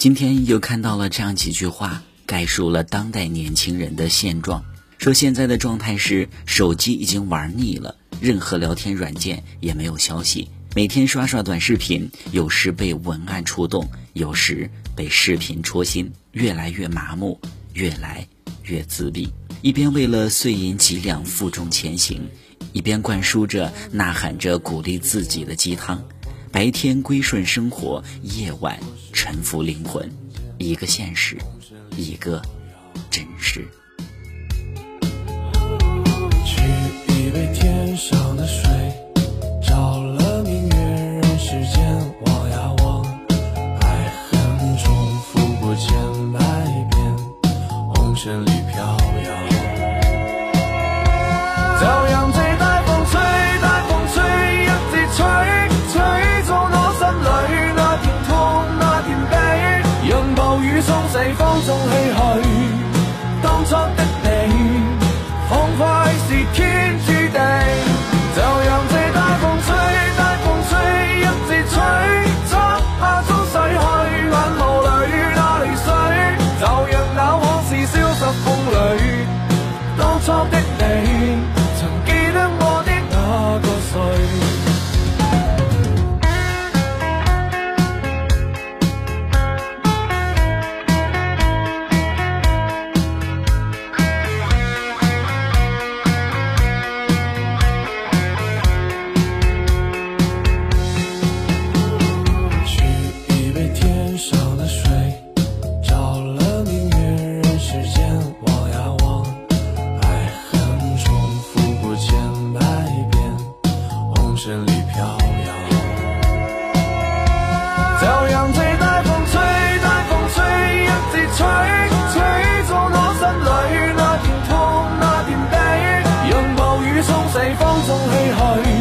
今天又看到了这样几句话，概述了当代年轻人的现状。说现在的状态是手机已经玩腻了，任何聊天软件也没有消息，每天刷刷短视频，有时被文案触动，有时被视频戳心，越来越麻木，越来越自闭。一边为了碎银几两负重前行，一边灌输着、呐喊着鼓励自己的鸡汤。白天归顺生活，夜晚沉浮灵魂，一个现实，一个真实。取一杯天上的水，照了明月，人世间望呀望，爱恨重复过千百遍，红尘里雨冲逝，风中唏嘘。当初的从四方中唏嘘。